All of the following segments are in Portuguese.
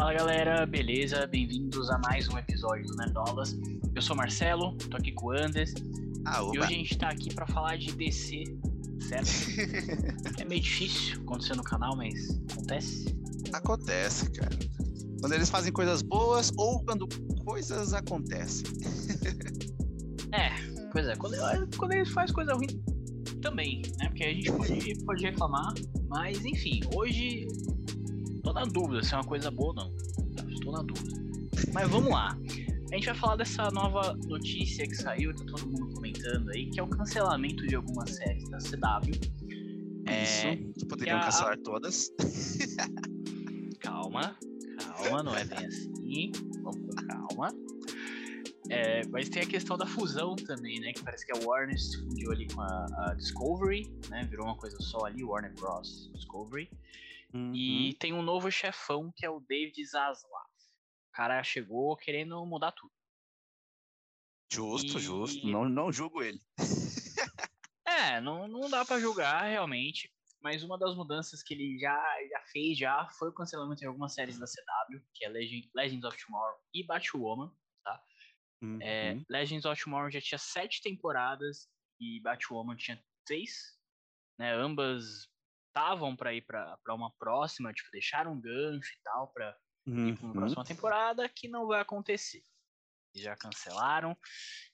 Fala galera, beleza? Bem-vindos a mais um episódio do Nerdolas. Eu sou Marcelo, tô aqui com o Andes Ah, e hoje a gente tá aqui pra falar de DC, certo? é meio difícil acontecer no canal, mas acontece. Acontece, cara. Quando eles fazem coisas boas ou quando coisas acontecem. É, pois é, quando, quando eles fazem coisa ruim também, né? Porque a gente pode, pode reclamar, mas enfim, hoje tô na dúvida se é uma coisa boa ou não. Estou na dúvida. Mas vamos lá. A gente vai falar dessa nova notícia que saiu, tá todo mundo comentando aí, que é o cancelamento de algumas séries da CW. É, Isso. Que poderiam a- cancelar todas. Calma, calma, não é bem assim. Vamos com calma. É, mas tem a questão da fusão também, né? Que parece que a Warner se fundiu ali com a, a Discovery, né? Virou uma coisa só ali, Warner Bros. Discovery. Uhum. E tem um novo chefão que é o David Zaslav. O cara chegou querendo mudar tudo. Justo, e- justo. Não, não julgo ele. É, não, não dá pra julgar realmente. Mas uma das mudanças que ele já, já fez já foi o cancelamento de algumas séries da CW, que é Legend, Legends of Tomorrow e Batwoman. É, Uhum. Legends of Tomorrow já tinha sete temporadas e Batwoman tinha três. Né? Ambas estavam pra ir pra, pra uma próxima, tipo, deixaram um gancho e tal pra ir pra uma Uhum. próxima temporada, que não vai acontecer. Já cancelaram.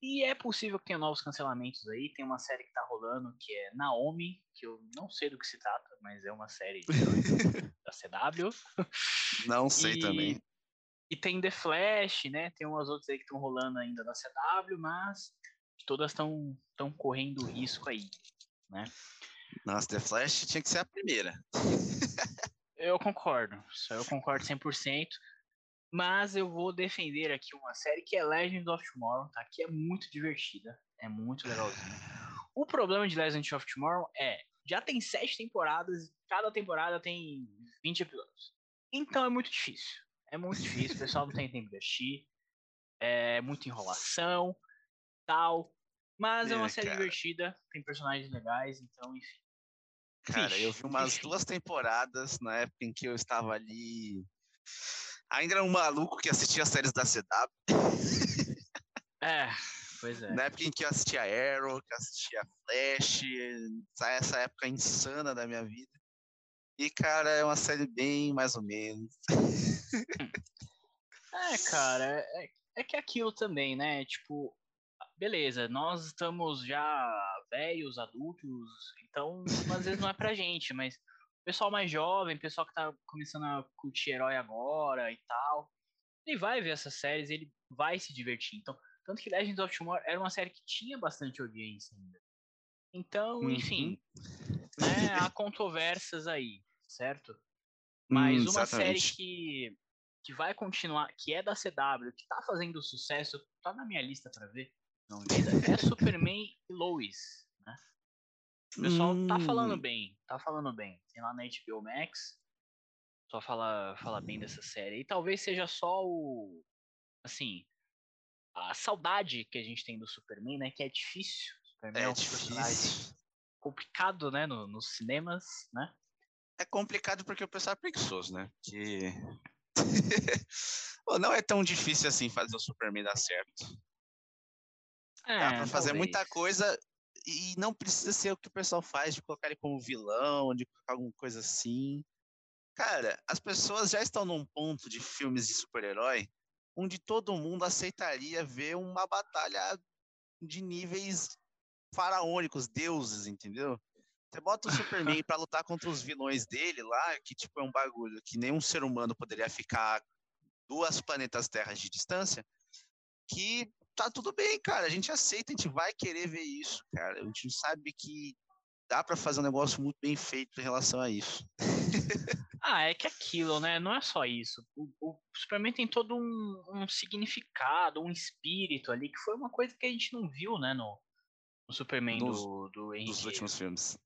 E é possível que tenha novos cancelamentos aí. Tem uma série que tá rolando que é Naomi, que eu não sei do que se trata, mas é uma série da CW. Não sei E- também. E tem The Flash, né? Tem umas outras aí que estão rolando ainda da CW, mas todas estão estão correndo risco aí, né? Nossa, The Flash tinha que ser a primeira. Eu concordo, isso eu concordo 100%. Mas eu vou defender aqui uma série que é Legends of Tomorrow, tá? Que é muito divertida, é muito legalzinha. O problema de Legends of Tomorrow é, já tem sete temporadas, cada temporada tem 20 episódios. Então é muito difícil. É muito difícil, o pessoal não tem tempo de assistir. É muita enrolação, tal. Mas é uma É, série cara. divertida, tem personagens legais, então, enfim. Cara, eu vi umas duas temporadas na época em que eu estava ali. Ainda era um maluco que assistia as séries da CW. É, pois é. Na época em que eu assistia Arrow, que eu assistia Flash, essa- essa época insana da minha vida. E, cara, é uma série bem mais ou menos. É, cara, é, é que é aquilo também, né? Tipo, beleza, nós estamos já velhos, adultos, então às vezes não é pra gente, mas o pessoal mais jovem, pessoal que tá começando a curtir herói agora e tal, ele vai ver essas séries, ele vai se divertir. Então, tanto que Legends of Tomorrow era uma série que tinha bastante audiência ainda. Então, Uhum. enfim, né, há controvérsias aí, certo? Mas Hum, uma série que, que vai continuar, que é da CW, que tá fazendo sucesso, tá na minha lista pra ver, não é Superman e Lois, né? O pessoal tá falando Hum, bem, tá falando bem. Tem lá na HBO Max, só fala, fala bem dessa série. E talvez seja só o, assim, a saudade que a gente tem do Superman, né? Que é difícil. Superman é, É um personagem difícil. complicado, né? no- nos cinemas, né? É complicado porque o pessoal é preguiçoso, né? Que... Pô, não é tão difícil assim fazer o Superman dar certo. Dá É, pra fazer muita talvez. coisa e não precisa ser o que o pessoal faz, de colocar ele como vilão, de colocar alguma coisa assim. Cara, as pessoas já estão num ponto de filmes de super-herói onde todo mundo aceitaria ver uma batalha de níveis faraônicos, deuses, entendeu? Você bota o Superman pra lutar contra os vilões dele lá, que tipo é um bagulho que nenhum ser humano poderia ficar duas planetas terras de distância, que tá tudo bem, cara. A gente aceita, a gente vai querer ver isso, cara. A gente sabe que dá pra fazer um negócio muito bem feito em relação a isso. Ah, é que aquilo, né? Não é só isso. O, o Superman tem todo um, um significado, um espírito ali, que foi uma coisa que a gente não viu, né, no, no Superman Nos- do, do Henry Nos Cavill. últimos filmes.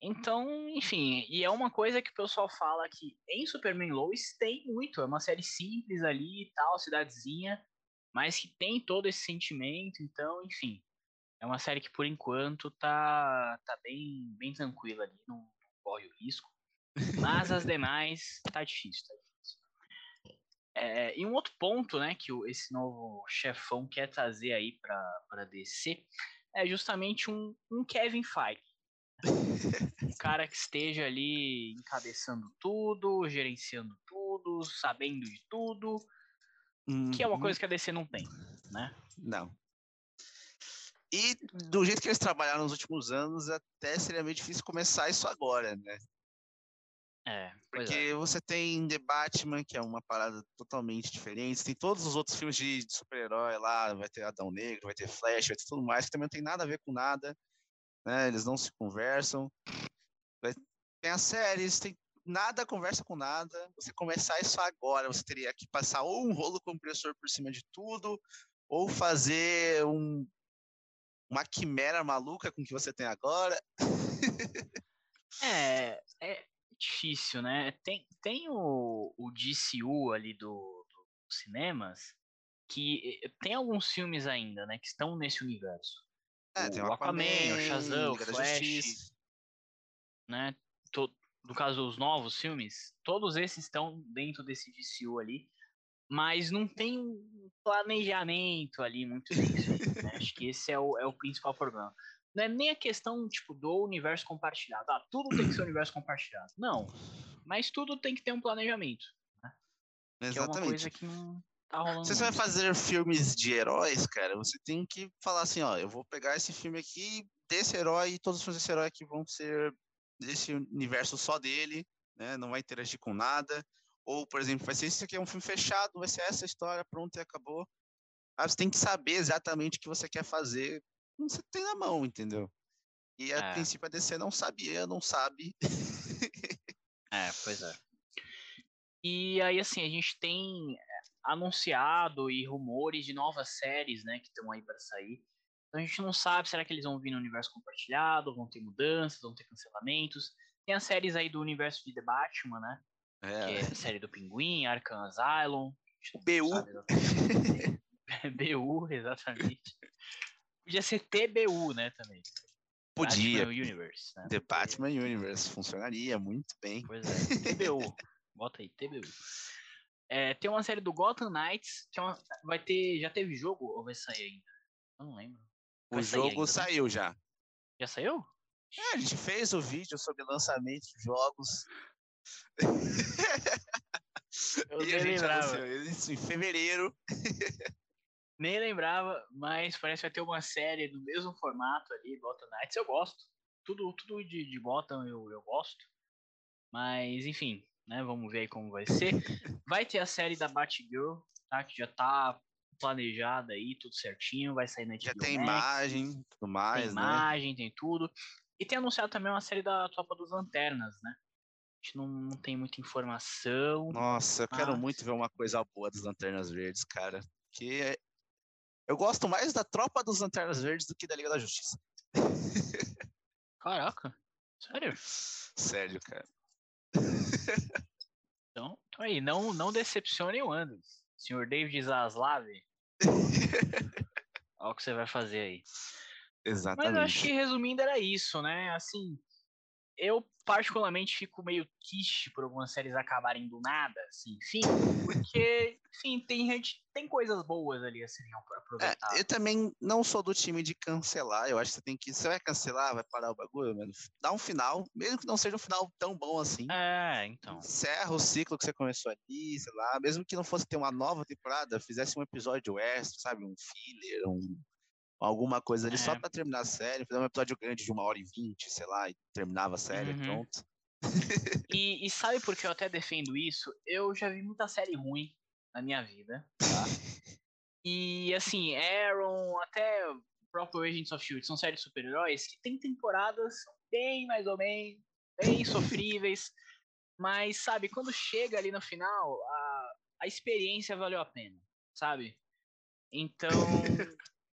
Então, enfim, e é uma coisa que o pessoal fala que em Superman Lois tem muito. É uma série simples ali e tal, cidadezinha, mas que tem todo esse sentimento. Então, enfim, é uma série que por enquanto tá, tá bem, bem tranquila ali, não, não corre o risco. Mas as demais tá difícil, tá difícil. É, e um outro ponto, né, que o, esse novo chefão quer trazer aí para DC é justamente um, um Kevin Feige. um cara que esteja ali encabeçando tudo, gerenciando tudo, sabendo de tudo, que é uma uhum. coisa que a DC não tem, né? Não. E do jeito que eles trabalharam nos últimos anos, até seria meio difícil começar isso agora, né? É, porque é. você tem The Batman, que é uma parada totalmente diferente, tem todos os outros filmes de, de super-herói lá, vai ter Adão Negro, vai ter Flash, vai ter tudo mais, que também não tem nada a ver com nada, né? Eles não se conversam. Vai, tem as séries, tem nada conversa com nada. Você começar isso agora, você teria que passar ou um rolo compressor por cima de tudo, ou fazer um, uma quimera maluca com o que você tem agora. é, é, difícil, né? Tem, tem o, o DCU ali do, do cinemas que eh, tem alguns filmes ainda, né, que estão nesse universo. É, o, tem o Aquaman, Aquaman o Shazam, o Flash, né? No caso os novos filmes, todos esses estão dentro desse DCU ali, mas não tem um planejamento ali muito disso. né? Acho que esse é o, é o principal problema não é nem a questão tipo do universo compartilhado. Ah, tudo tem que ser universo compartilhado. Não. Mas tudo tem que ter um planejamento. Né? Exatamente. Que é uma coisa que não tá rolando. Se você vai fazer filmes de heróis, cara, você tem que falar assim, ó, eu vou pegar esse filme aqui desse herói e todos os filmes desse herói aqui vão ser desse universo só dele, né? Não vai interagir com nada. Ou, por exemplo, vai ser isso aqui é um filme fechado, vai ser essa história, pronto e acabou. Ah, você tem que saber exatamente o que você quer fazer você tem na mão, entendeu? E a é. princípio a DC não sabia, não sabe. é, pois é. E aí, assim, a gente tem eh, anunciado e rumores de novas séries, né, que estão aí para sair. Então a gente não sabe, será que eles vão vir no universo compartilhado, vão ter mudanças, vão ter cancelamentos. Tem as séries aí do universo de The Batman, né? É. Que é a série do Pinguim, Arkham Asylum. BU. BU, exatamente. Podia ser TBU, né, também. Podia. Batman Universe. Né? The Batman Universe. Funcionaria muito bem. Pois é. TBU. Bota aí, TBU. É, tem uma série do Gotham Knights, que é uma, vai ter. Já teve jogo ou vai sair ainda? Eu não lembro. Vai o jogo ainda, né? saiu né? já. Já saiu? É, a gente fez o vídeo sobre lançamento de jogos. Eu e a gente lembrava. isso em fevereiro. Nem lembrava, mas parece que vai ter uma série do mesmo formato ali, Gotham Knights. Eu gosto. Tudo, tudo de, de Gotham eu, eu gosto. Mas, enfim, né? Vamos ver aí como vai ser. Vai ter a série da Batgirl, tá? Que já tá planejada aí, tudo certinho. Vai sair na HBO Já tem Max, imagem, tudo mais, tem né? imagem, tem tudo. E tem anunciado também uma série da Tropa dos Lanternas, né? A gente não, não tem muita informação. Nossa, eu mas... quero muito ver uma coisa boa das Lanternas Verdes, cara. Que eu gosto mais da Tropa dos Lanternas Verdes do que da Liga da Justiça. Caraca, sério? Sério, cara. Então, então aí, não, não decepcione o Anders. Senhor David Zaslav. Olha o que você vai fazer aí. Exatamente. Mas acho que resumindo era isso, né? Assim, eu particularmente fico meio triste por algumas séries acabarem do nada, assim, sim, porque, sim, tem gente, tem coisas boas ali, assim, pra aproveitar. É, eu também não sou do time de cancelar, eu acho que você tem que, você vai cancelar, vai parar o bagulho, mano, dá um final, mesmo que não seja um final tão bom assim. É, então. Encerra o ciclo que você começou ali, sei lá, mesmo que não fosse ter uma nova temporada, fizesse um episódio extra, sabe, um filler, um alguma coisa ali é. só para terminar a série, fazer um episódio grande de uma hora e vinte, sei lá, e terminava a série, uhum. pronto. e, e, sabe por que eu até defendo isso? Eu já vi muita série ruim na minha vida, tá? e assim, Aaron, até o próprio Agents of S.H.I.E.L.D. são séries super-heróis que tem temporadas bem mais ou menos, bem sofríveis, mas sabe, quando chega ali no final, a, a experiência valeu a pena, sabe? Então,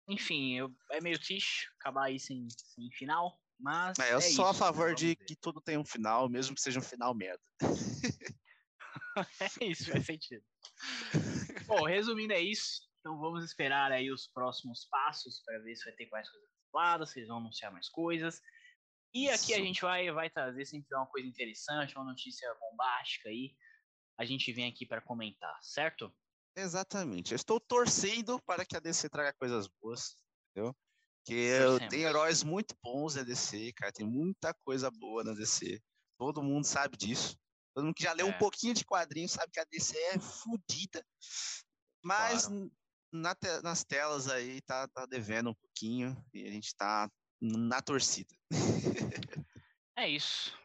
enfim, eu, é meio triste acabar aí sem, sem final, mas. É, eu é sou isso, a favor né? de que tudo tenha um final, mesmo que seja um final merda. é isso, faz sentido. Bom, resumindo, é isso. Então vamos esperar aí os próximos passos para ver se vai ter mais coisas claras, se eles vão anunciar mais coisas. E aqui a gente vai, vai trazer sempre uma coisa interessante, uma notícia bombástica aí, a gente vem aqui para comentar, certo? Exatamente. Eu estou torcendo para que a DC traga coisas boas, entendeu? Porque tem heróis muito bons na DC, cara. Tem muita coisa boa na DC. Todo mundo sabe disso. Todo mundo que já leu é. um pouquinho de quadrinho sabe que a DC é fodida. Mas claro. na te nas telas aí tá, tá devendo um pouquinho e a gente tá na torcida. é isso.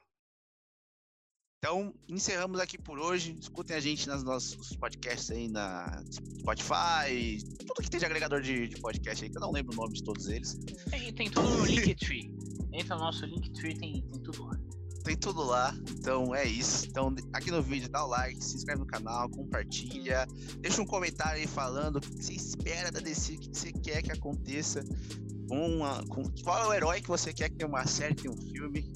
Então, encerramos aqui por hoje. Escutem a gente nos nossos podcasts aí na Spotify, tudo que tem de agregador de, de podcast aí, que eu não lembro o nome de todos eles. Tem, tem tudo no Linktree. Entra no nosso Linktree, tem, tem tudo lá. Tem tudo lá, então é isso. Então, aqui no vídeo, dá o like, se inscreve no canal, compartilha, deixa um comentário aí falando o que você espera da DC, o que você quer que aconteça, com, uma, com qual é o herói que você quer que tenha uma série, tenha um filme.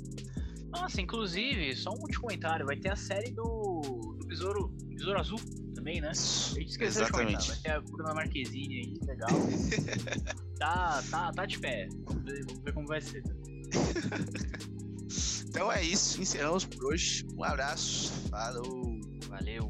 Nossa, inclusive, só um último comentário. Vai ter a série do, do Besouro, Besouro Azul também, né? A gente esqueceu Exatamente. de comentar. Vai ter a Bruna Marquezine aí, legal. tá, tá, tá de pé. Vamos ver, vamos ver como vai ser. então é isso. Encerramos por hoje. Um abraço. Falou. Valeu.